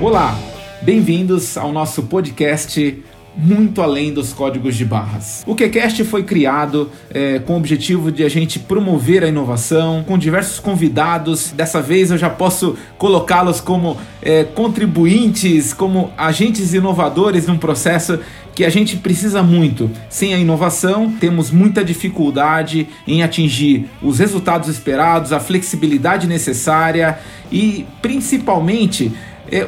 Olá, bem-vindos ao nosso podcast muito além dos códigos de barras. O QCast foi criado é, com o objetivo de a gente promover a inovação, com diversos convidados. Dessa vez eu já posso colocá-los como é, contribuintes, como agentes inovadores num processo que a gente precisa muito. Sem a inovação, temos muita dificuldade em atingir os resultados esperados, a flexibilidade necessária e principalmente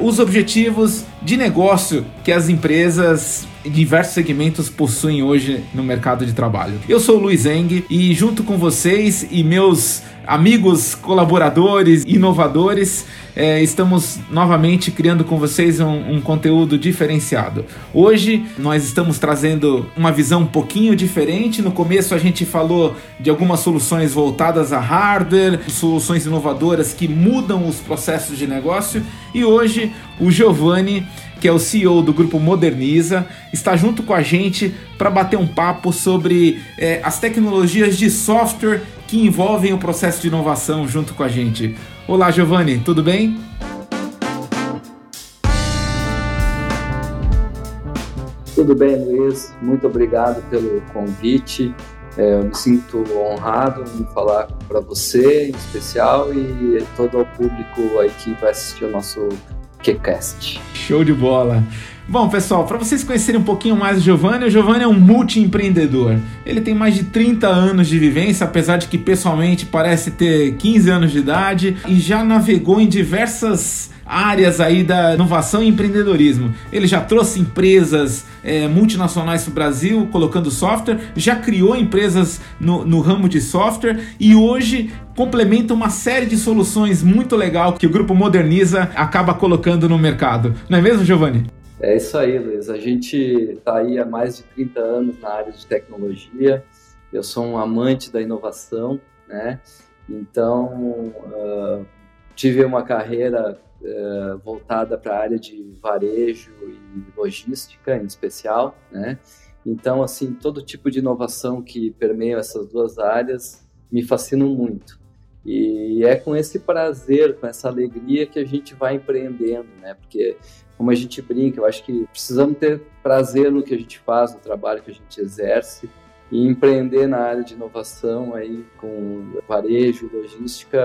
os objetivos de negócio que as empresas em diversos segmentos possuem hoje no mercado de trabalho. Eu sou o Luiz Eng e junto com vocês e meus amigos, colaboradores, inovadores, é, estamos novamente criando com vocês um, um, conteúdo diferenciado. Hoje nós estamos trazendo uma visão um pouquinho diferente. No começo a gente falou de algumas soluções voltadas a hardware, soluções inovadoras que mudam os processos de negócio, e hoje o Giovanni que é o CEO do grupo Moderniza, está junto com a gente para bater um papo sobre é, as tecnologias de software que envolvem o processo de inovação junto com a gente. Olá, Giovanni, tudo bem? Tudo bem, Luiz. Muito obrigado pelo convite. É, eu me sinto honrado em falar para você, em especial, e todo o público aí que vai assistir o nosso QCast. Show de bola! Bom, pessoal, para vocês conhecerem um pouquinho mais o Giovanni, o Giovanni é um multi-empreendedor. Ele tem mais de 30 anos de vivência, apesar de que pessoalmente parece ter 15 anos de idade, e já navegou em diversas áreas aí da inovação e empreendedorismo. Ele já trouxe empresas é, multinacionais para o Brasil colocando software, já criou empresas no, no ramo de software e hoje complementa uma série de soluções muito legal que o grupo Moderniza acaba colocando no mercado. Não é mesmo, Giovanni? É isso aí, Luiz. A gente está aí há mais de 30 anos na área de tecnologia. Eu sou um amante da inovação, né? Então, uh, tive uma carreira uh, voltada para a área de varejo e logística, em especial, né? Então, assim, todo tipo de inovação que permeia essas duas áreas me fascinam muito. E é com esse prazer, com essa alegria que a gente vai empreendendo, né? Porque como a gente brinca, eu acho que precisamos ter prazer no que a gente faz, no trabalho que a gente exerce e empreender na área de inovação aí com varejo, logística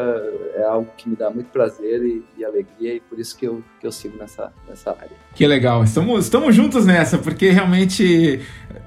é algo que me dá muito prazer e, e, alegria e por isso que eu, que eu sigo nessa, nessa área. Que legal, estamos, estamos juntos nessa, porque realmente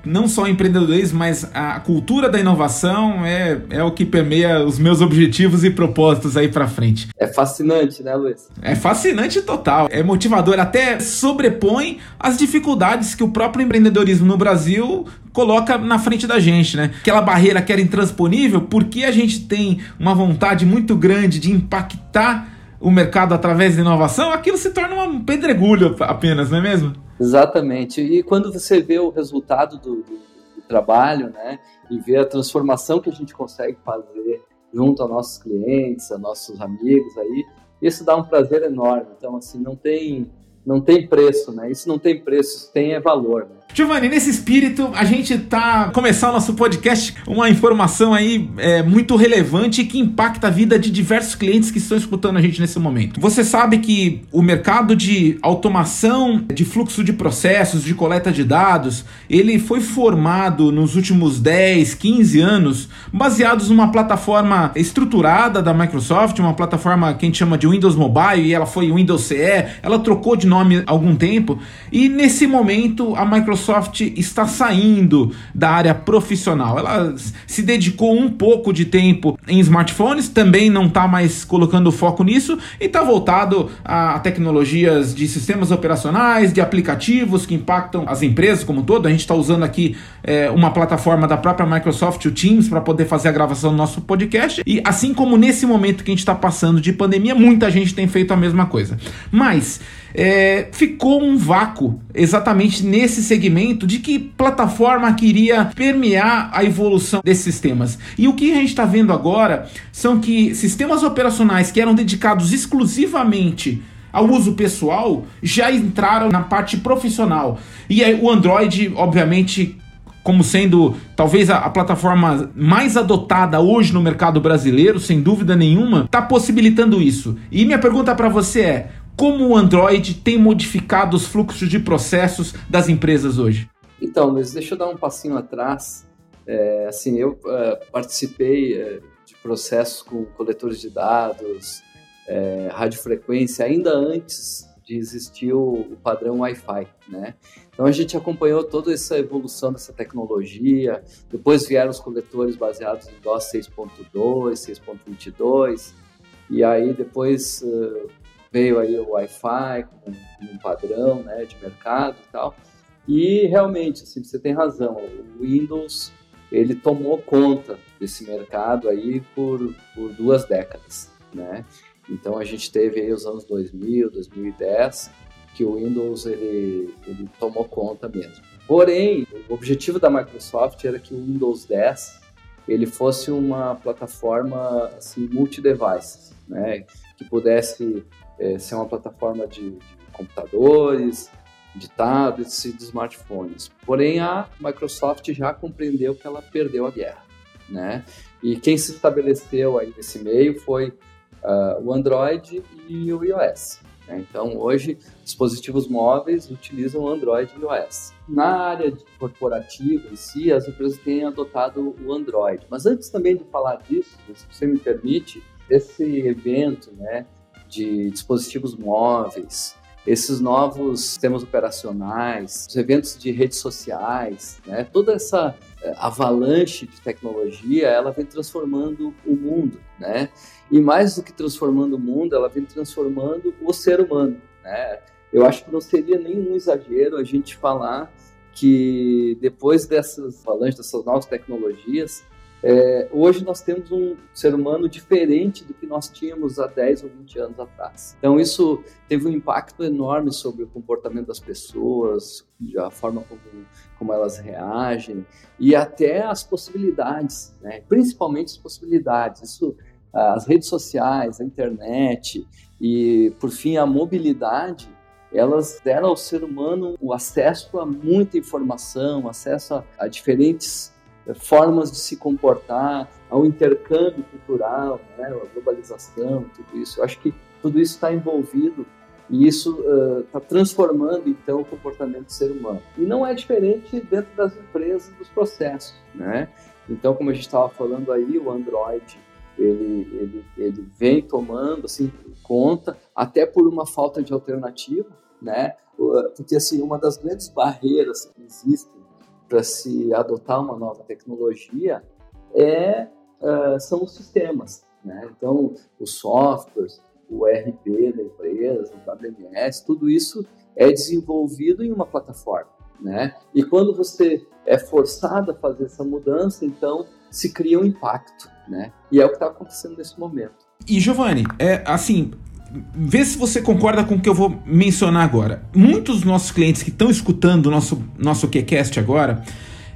não só empreendedorismo, mas a cultura da inovação é, é o que permeia os meus objetivos e propósitos aí para frente. É fascinante, né, Luiz? É fascinante total, é motivador, até sobrepõe as dificuldades que o próprio empreendedorismo no Brasil coloca na frente da gente, né? Aquela barreira que era intransponível, porque a gente tem uma vontade muito grande de impactar o mercado através da inovação, aquilo se torna um pedregulho apenas, não é mesmo? Exatamente. E quando você vê o resultado do, do, do trabalho, né, e vê a transformação que a gente consegue fazer junto aos nossos clientes, a nossos amigos aí, isso dá um prazer enorme. Então, assim, não tem, não tem preço, né? Isso não tem preço, isso tem é valor, né? Giovanni, nesse espírito, a gente tá começando nosso podcast, uma informação aí é, muito relevante que impacta a vida de diversos clientes que estão escutando a gente nesse momento. Você sabe que o mercado de automação de fluxo de processos, de coleta de dados, ele foi formado nos últimos 10, 15 anos, baseados numa plataforma estruturada da Microsoft, uma plataforma que a gente chama de Windows Mobile, e ela foi Windows CE, ela trocou de nome há algum tempo, e nesse momento a Microsoft Microsoft está saindo da área profissional. Ela se dedicou um pouco de tempo em smartphones, também não está mais colocando foco nisso e está voltado a tecnologias de sistemas operacionais, de aplicativos que impactam as empresas como um todo. A gente está usando aqui é, uma plataforma da própria Microsoft, o Teams, para poder fazer a gravação do nosso podcast. E assim como nesse momento que a gente está passando de pandemia, muita gente tem feito a mesma coisa. Mas é, ficou um vácuo exatamente nesse segmento de que plataforma queria permear a evolução desses sistemas. E o que a gente está vendo agora são que sistemas operacionais que eram dedicados exclusivamente ao uso pessoal já entraram na parte profissional. E aí, o Android, obviamente, como sendo talvez a, a, plataforma mais adotada hoje no mercado brasileiro, sem dúvida nenhuma, está possibilitando isso. E minha pergunta para você é: como o Android tem modificado os fluxos de processos das empresas hoje? Então, mas deixa eu dar um passinho atrás. É, assim, eu uh, participei uh, de processos com coletores de dados, uh, radiofrequência, ainda antes de existir o, o padrão Wi-Fi, né? Então a gente acompanhou toda essa evolução dessa tecnologia. Depois vieram os coletores baseados em DOS 6.2, 6.22, e aí depois uh, veio aí o Wi-Fi como um padrão, né, de mercado e tal. E realmente, assim, você tem razão. O Windows ele tomou conta desse mercado aí por, por duas décadas, né? Então a gente teve aí os anos 2000, 2010, que o Windows ele, ele tomou conta mesmo. Porém, o objetivo da Microsoft era que o Windows 10 ele fosse uma plataforma assim, multi-devices, né? que pudesse é, ser uma plataforma de, de computadores, de tablets e de smartphones. Porém, a Microsoft já compreendeu que ela perdeu a guerra, né? E quem se estabeleceu aí nesse meio foi uh, o Android e o iOS. Né? Então, hoje, dispositivos móveis utilizam Android e iOS. Na área corporativa em si, as empresas têm adotado o Android. Mas antes também de falar disso, se você me permite, esse evento né, de dispositivos móveis, esses novos sistemas operacionais, os eventos de redes sociais, né, toda essa eh, avalanche de tecnologia, ela vem transformando o mundo, né? E mais do que transformando o mundo, ela vem transformando o ser humano, né? Eu acho que não seria nenhum exagero a gente falar que depois dessas avalanches, dessas novas tecnologias, é, hoje nós temos um ser humano diferente do que nós tínhamos há 10 ou 20 anos atrás. Então isso teve um impacto enorme sobre o comportamento das pessoas, a forma como, como elas reagem e até as possibilidades, né? principalmente as possibilidades. Isso, as redes sociais, a internet e, por fim, a mobilidade elas deram ao ser humano o acesso a muita informação, acesso a, a diferentes formas de se comportar, ao intercâmbio cultural, né, a globalização, tudo isso. Eu acho que tudo isso está envolvido e isso está uh, transformando então o comportamento do ser humano. E não é diferente dentro das empresas, dos processos, né? Então, como a gente estava falando aí, o Android ele, ele, ele vem tomando assim conta, até por uma falta de alternativa, né? Porque assim uma das grandes barreiras que existem para se adotar uma nova tecnologia é, uh, são os sistemas. Né? Então, os softwares, o ERP da empresa, o WMS, tudo isso é desenvolvido em uma plataforma. Né? E quando você é forçado a fazer essa mudança, então se cria um impacto. Né? E é o que está acontecendo nesse momento. E Giovanni, é assim, vê se você concorda com o que eu vou mencionar agora. Muitos dos nossos clientes que estão escutando o nosso, nosso QCast agora,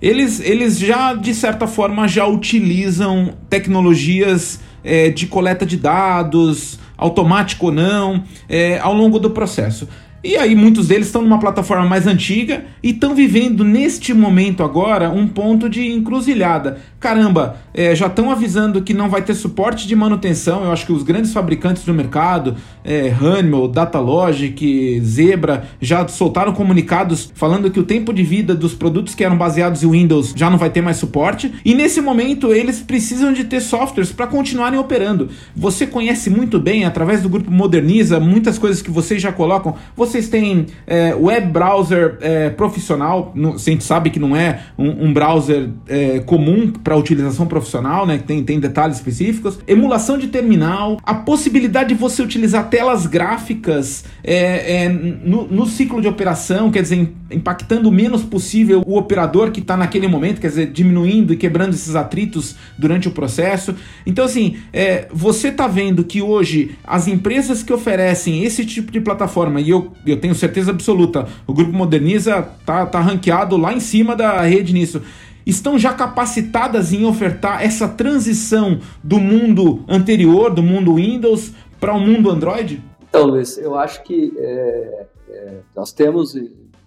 eles, eles já, de certa forma, já utilizam tecnologias é, de coleta de dados, automático ou não, é, ao longo do processo. E aí muitos deles estão numa plataforma mais antiga e estão vivendo neste momento agora um ponto de encruzilhada. Caramba, é, já estão avisando que não vai ter suporte de manutenção. Eu acho que os grandes fabricantes do mercado, é, Honeywell, Datalogic, Zebra, já soltaram comunicados falando que o tempo de vida dos produtos que eram baseados em Windows já não vai ter mais suporte. E nesse momento eles precisam de ter softwares para continuarem operando. Você conhece muito bem, através do grupo Moderniza, muitas coisas que vocês já colocam. Vocês têm é, web browser é, profissional, no, a gente sabe que não é um, um browser é, comum para utilização profissional, né? Tem, tem detalhes específicos. Emulação de terminal, a possibilidade de você utilizar telas gráficas é, é, no, no, ciclo de operação, quer dizer, impactando o menos possível o operador que está naquele momento, quer dizer, diminuindo e quebrando esses atritos durante o processo. Então, assim, é, você está vendo que hoje as empresas que oferecem esse tipo de plataforma, e eu, eu tenho certeza absoluta, o Grupo Moderniza tá, tá ranqueado lá em cima da rede nisso estão já capacitadas em ofertar essa transição do mundo anterior, do mundo Windows, para o mundo Android? Então, Luiz, eu acho que é, é, nós temos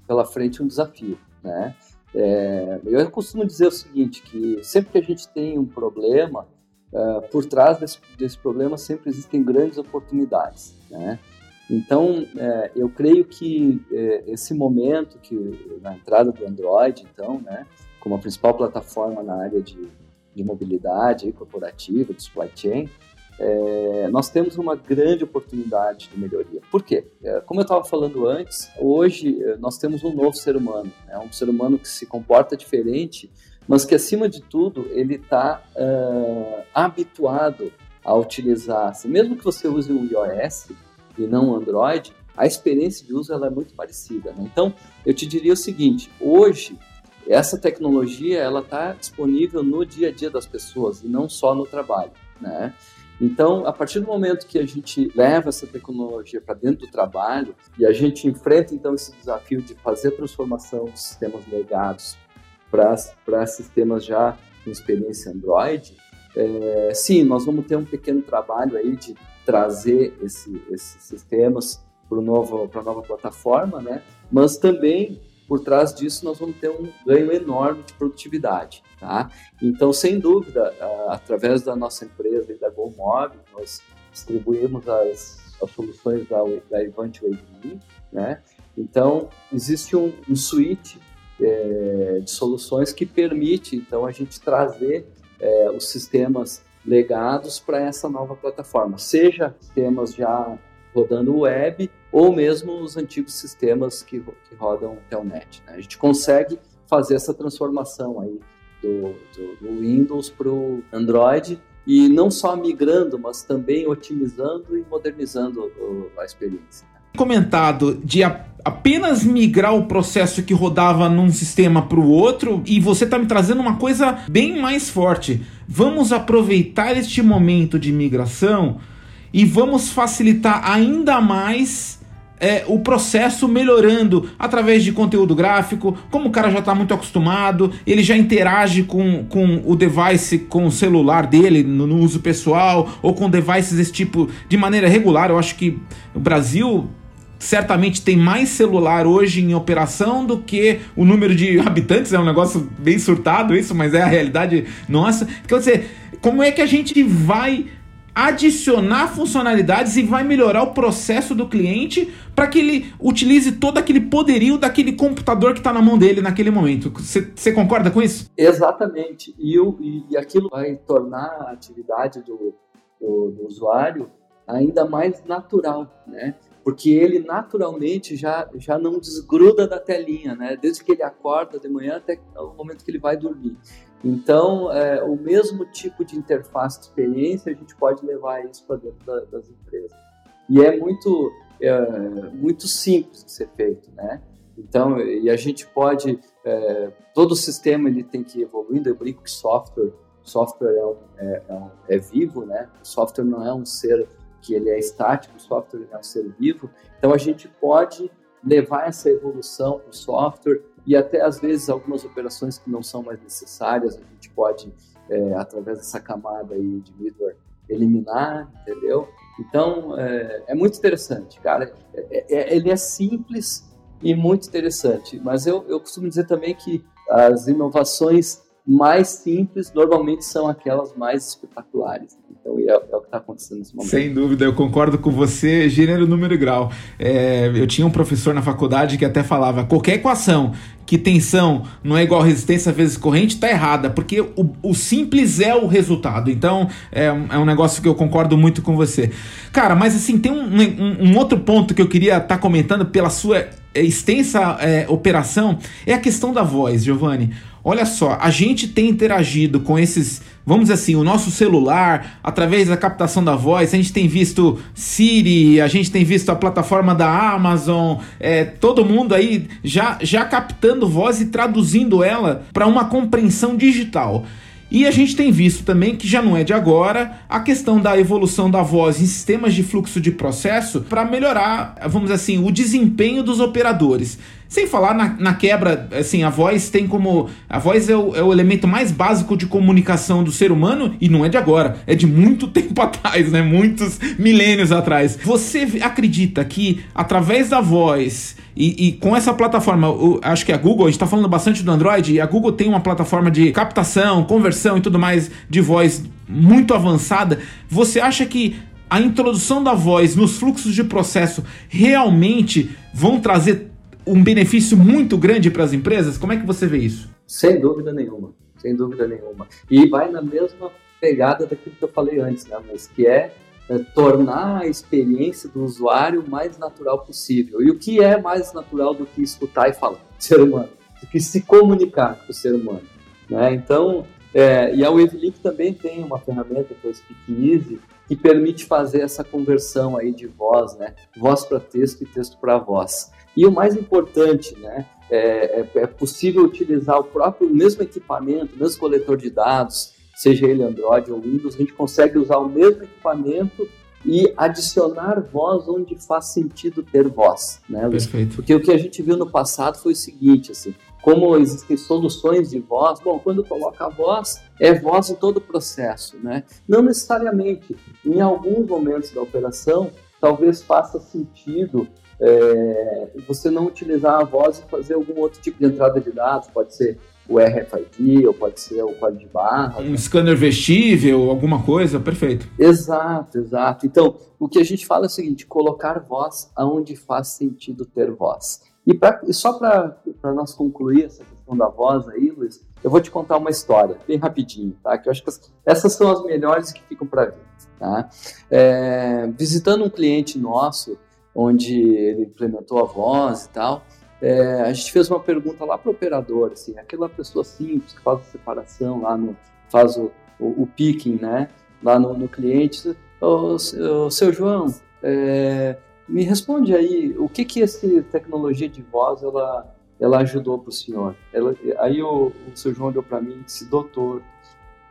pela frente um desafio, né? É, eu costumo dizer o seguinte, que sempre que a gente tem um problema, é, por trás desse, desse problema sempre existem grandes oportunidades, né? Então, é, eu creio que é, esse momento que na entrada do Android, então, né, como a principal plataforma na área de, de mobilidade corporativa, de supply chain, é, nós temos uma grande oportunidade de melhoria. Por quê? É, como eu estava falando antes, hoje é, nós temos um novo ser humano, né, um ser humano que se comporta diferente, mas que acima de tudo ele está uh, habituado a utilizar, assim, mesmo que você use o iOS, e não Android, a experiência de uso ela é muito parecida. Né? Então, eu te diria o seguinte: hoje essa tecnologia ela está disponível no dia a dia das pessoas e não só no trabalho, né? Então, a partir do momento que a gente leva essa tecnologia para dentro do trabalho e a gente enfrenta então esse desafio de fazer transformação de sistemas legados para sistemas já com experiência Android, é, sim, nós vamos ter um pequeno trabalho aí de trazer esse, esses sistemas para a nova plataforma, né? Mas também por trás disso nós vamos ter um ganho enorme de produtividade, tá? Então, sem dúvida, através da nossa empresa e da GoMob, nós distribuímos as, as soluções da, da Event né? Então, existe um, um suite é, de soluções que permite, então, a gente trazer é, os sistemas legados para essa nova plataforma, seja sistemas já rodando web ou mesmo os antigos sistemas que, que rodam Telnet. Né? A gente consegue fazer essa transformação aí do, do, do Windows para o Android e não só migrando, mas também otimizando e modernizando a experiência. Comentado de apenas migrar o processo que rodava num sistema para o outro e você está me trazendo uma coisa bem mais forte. Vamos aproveitar este momento de migração e vamos facilitar ainda mais é, o processo melhorando através de conteúdo gráfico, como o cara já está muito acostumado, ele já interage com, com o device, com o celular dele no, no uso pessoal, ou com devices desse tipo de maneira regular. Eu acho que o Brasil certamente tem mais celular hoje em operação do que o número de habitantes. É um negócio bem surtado isso, mas é a realidade nossa. Quer dizer, como é que a gente vai adicionar funcionalidades e vai melhorar o processo do cliente para que ele utilize todo aquele poderio daquele computador que está na mão dele naquele momento. Você concorda com isso? Exatamente. E, o, e, e, aquilo vai tornar a atividade do, do, do usuário ainda mais natural, né? Porque ele naturalmente já, já não desgruda da telinha, né? Desde que ele acorda de manhã até o momento que ele vai dormir. Então, é, o mesmo tipo de interface de experiência a gente pode levar isso para dentro da, das empresas. E é muito, é, muito simples de ser feito, né? Então, e a gente pode, é, todo o sistema ele tem que ir evoluindo. Eu brinco que software, software é, é, é, é vivo, né? O software não é um ser que ele é estático, o software é um ser vivo. Então a gente pode levar essa evolução para o software e até às vezes algumas operações que não são mais necessárias a gente pode é, através dessa camada aí de middleware eliminar, entendeu? Então é, é muito interessante, cara. É, é, ele é simples e muito interessante, mas eu, eu costumo dizer também que as inovações mais simples normalmente são aquelas mais espetaculares. Então, é, é o que está acontecendo nesse momento. Sem dúvida, eu concordo com você, gênero, número e grau. É, eu tinha um professor na faculdade que até falava: qualquer equação que tensão não é igual resistência vezes corrente, está errada, porque o, o, simples é o resultado. Então, é, é, um negócio que eu concordo muito com você. Cara, mas assim, tem um, um, um outro ponto que eu queria estar tá comentando pela sua extensa é, operação, é a questão da voz, Giovanni. Olha só, a gente tem interagido com esses, vamos dizer assim, o nosso celular, através da captação da voz, a gente tem visto Siri, a gente tem visto a plataforma da Amazon, é, todo mundo aí já, já captando voz e traduzindo ela para uma compreensão digital. E a gente tem visto também que já não é de agora a questão da evolução da voz em sistemas de fluxo de processo para melhorar, vamos dizer assim, o desempenho dos operadores. Sem falar na, na, quebra, assim, a voz tem como. A voz é o, é o, elemento mais básico de comunicação do ser humano e não é de agora, é de muito tempo atrás, né? Muitos milênios atrás. Você acredita que através da voz e, e com essa plataforma, o, acho que a Google, a gente está falando bastante do Android, e a Google tem uma plataforma de captação, conversão e tudo mais de voz muito avançada. Você acha que a introdução da voz nos fluxos de processo realmente vão trazer um benefício muito grande para as empresas? Como é que você vê isso? Sem dúvida nenhuma, sem dúvida nenhuma. E vai na mesma pegada daquilo que eu falei antes, né, mas que é, é tornar a experiência do usuário mais natural possível. E o que é mais natural do que escutar e falar ser humano, do que se comunicar com o ser humano, né? Então, é, e a Wavelink também tem uma ferramenta que é o Speak Easy, que permite fazer essa conversão aí de voz, né? Voz para texto e texto para voz. E o mais importante, né? É, é, é, possível utilizar o próprio o mesmo equipamento, o mesmo coletor de dados, seja ele Android ou Windows, a gente consegue usar o mesmo equipamento e adicionar voz onde faz sentido ter voz, né? Perfeito. Porque o que a gente viu no passado foi o seguinte, assim, como existem soluções de voz, bom, quando coloca a voz, é voz em todo o processo, né? Não necessariamente, em alguns momentos da operação, talvez faça sentido é, você não utilizar a voz e fazer algum outro tipo de entrada de dados, pode ser o RFID, ou pode ser o código de barra. Um né? scanner vestível, alguma coisa, perfeito. Exato, exato. Então, o que a gente fala é o seguinte, colocar voz aonde faz sentido ter voz. E, pra, só para nós concluir essa questão da voz aí, Luiz, eu vou te contar uma história, bem rapidinho, tá? Que eu acho que essas são as melhores que ficam para vir, tá? É, visitando um cliente nosso, onde ele implementou a voz e tal, é, a gente fez uma pergunta lá para o operador, assim, aquela pessoa simples que faz a separação lá no, faz o, o, o picking, né, lá no, no cliente, o, seu João, é, me responde aí, o que que essa tecnologia de voz ela, ela ajudou para o senhor? Ela, aí o, o seu João olhou para mim e disse, doutor,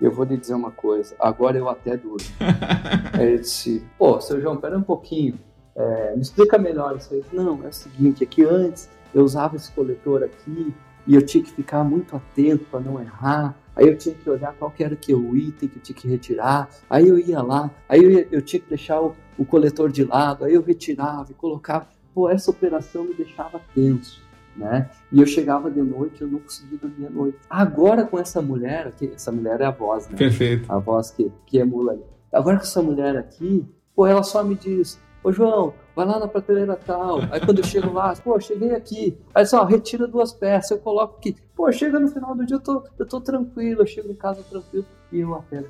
eu vou lhe dizer uma coisa, agora eu até duro. aí ele disse, pô, seu João, pera um pouquinho, é, me explica melhor isso aí. Não, é o seguinte, é que antes eu usava esse coletor aqui e eu tinha que ficar muito atento para não errar. Aí eu tinha que olhar qual que era que o item que eu tinha que retirar. Aí eu ia lá, aí eu, ia, eu tinha que deixar o, o, coletor de lado, aí eu retirava e colocava. Pô, essa operação me deixava tenso, né? E eu chegava de noite, eu não conseguia dormir à noite. Agora com essa mulher, aqui, essa mulher é a voz, né? Perfeito. A voz que, que emula ali. Agora com essa mulher aqui, pô, ela só me diz, Ô João, vai lá na prateleira tal. Aí quando eu chego lá, pô, cheguei aqui. Aí só, retira duas peças, eu coloco aqui. Pô, chega no final do dia, eu tô, eu tô tranquilo, eu chego em casa tranquilo e eu até.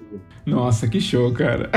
Nossa, que show, cara.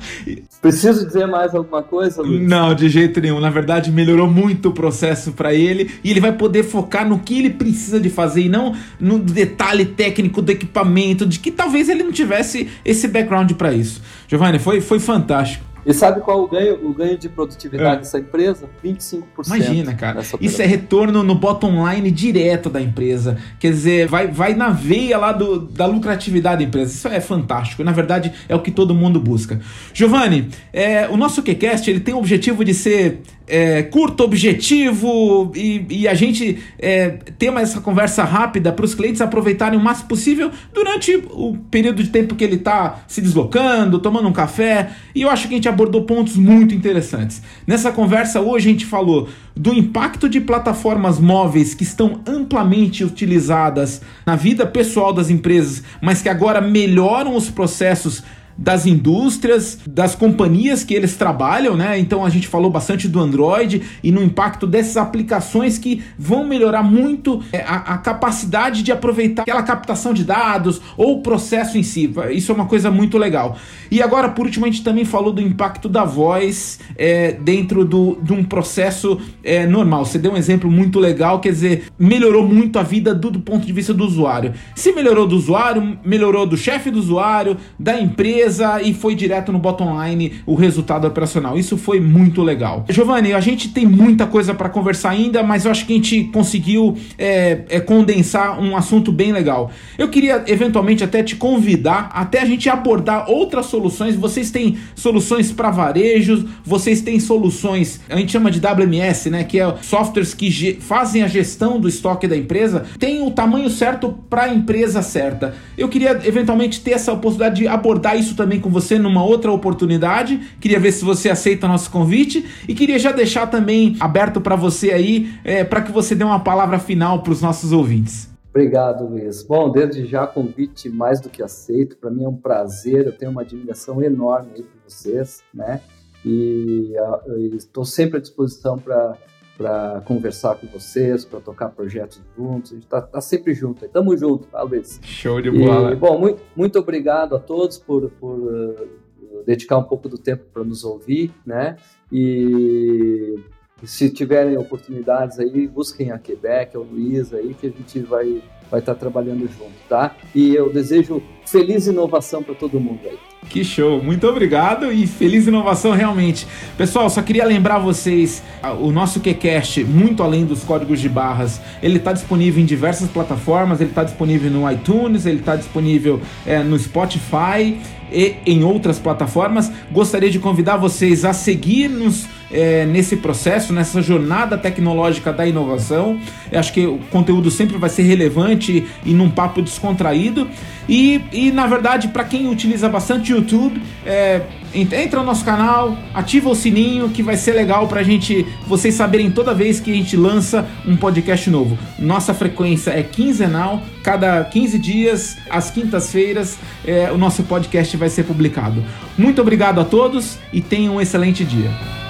Preciso dizer mais alguma coisa, Luiz? Não, de jeito nenhum. Na verdade, melhorou muito o processo para ele e ele vai poder focar no que ele precisa de fazer e não no detalhe técnico do equipamento, de que talvez ele não tivesse esse background para isso. Giovanni, foi, foi fantástico. E sabe qual o ganho, o ganho de produtividade é. dessa empresa? 25%. Imagina, cara. Isso é retorno no bottom line direto da empresa. Quer dizer, vai, vai na veia lá do, da lucratividade da empresa. Isso é fantástico. Na verdade, é o que todo mundo busca. Giovanni, é, o nosso QCast ele tem o objetivo de ser é, curto, objetivo e, e a gente é, ter essa conversa rápida para os clientes aproveitarem o máximo possível durante o período de tempo que ele está se deslocando, tomando um café. E eu acho que a gente abordou pontos muito interessantes. Nessa conversa hoje a gente falou do impacto de plataformas móveis que estão amplamente utilizadas na vida pessoal das empresas, mas que agora melhoram os processos das indústrias, das companhias que eles trabalham, né? Então a gente falou bastante do Android e no impacto dessas aplicações que vão melhorar muito é, a, a capacidade de aproveitar aquela captação de dados ou o processo em si. Isso é uma coisa muito legal. E agora, por último, a gente também falou do impacto da voz é, dentro do, de um processo é, normal. Você deu um exemplo muito legal, quer dizer, melhorou muito a vida do, do ponto de vista do usuário. Se melhorou do usuário, melhorou do chefe do usuário, da empresa e foi direto no bottom line o resultado operacional. Isso foi muito legal. Giovanni, a gente tem muita coisa para conversar ainda, mas eu acho que a gente conseguiu é, é, condensar um assunto bem legal. Eu queria eventualmente até te convidar até a gente abordar outras soluções. Vocês têm soluções para varejos, vocês têm soluções, a gente chama de WMS, né, que é softwares que fazem a gestão do estoque da empresa, tem o tamanho certo para a empresa certa. Eu queria eventualmente ter essa oportunidade de abordar isso isso também com você numa outra oportunidade. Queria ver se você aceita nosso convite e queria já deixar também aberto para você aí, é, para que você dê uma palavra final para os nossos ouvintes. Obrigado, Luiz. Bom, desde já convite mais do que aceito. Para mim é um prazer. Eu tenho uma admiração enorme aí por vocês, né? E estou sempre à disposição para para conversar com vocês, para tocar projetos juntos. A gente está tá sempre junto. Estamos juntos, tá, Luiz? Show de bola. E, bom, muito, muito obrigado a todos por, por uh, dedicar um pouco do tempo para nos ouvir, né? E se tiverem oportunidades aí, busquem a Quebec, o Luiz aí, que a gente vai vai estar tá trabalhando junto, tá? E eu desejo feliz inovação para todo mundo aí. Que show, muito obrigado e feliz inovação realmente. Pessoal, só queria lembrar vocês, o nosso QCast, muito além dos códigos de barras, ele está disponível em diversas plataformas, ele está disponível no iTunes, ele está disponível é, no Spotify e em outras plataformas. Gostaria de convidar vocês a seguir-nos é, nesse processo, nessa jornada tecnológica da inovação. Eu acho que o conteúdo sempre vai ser relevante e num papo descontraído. E, e na verdade, para quem utiliza bastante YouTube, é, entra no nosso canal, ativa o sininho que vai ser legal para gente, vocês saberem toda vez que a gente lança um podcast novo. Nossa frequência é quinzenal, cada 15 dias, às quintas-feiras, é, o nosso podcast vai ser publicado. Muito obrigado a todos e tenham um excelente dia.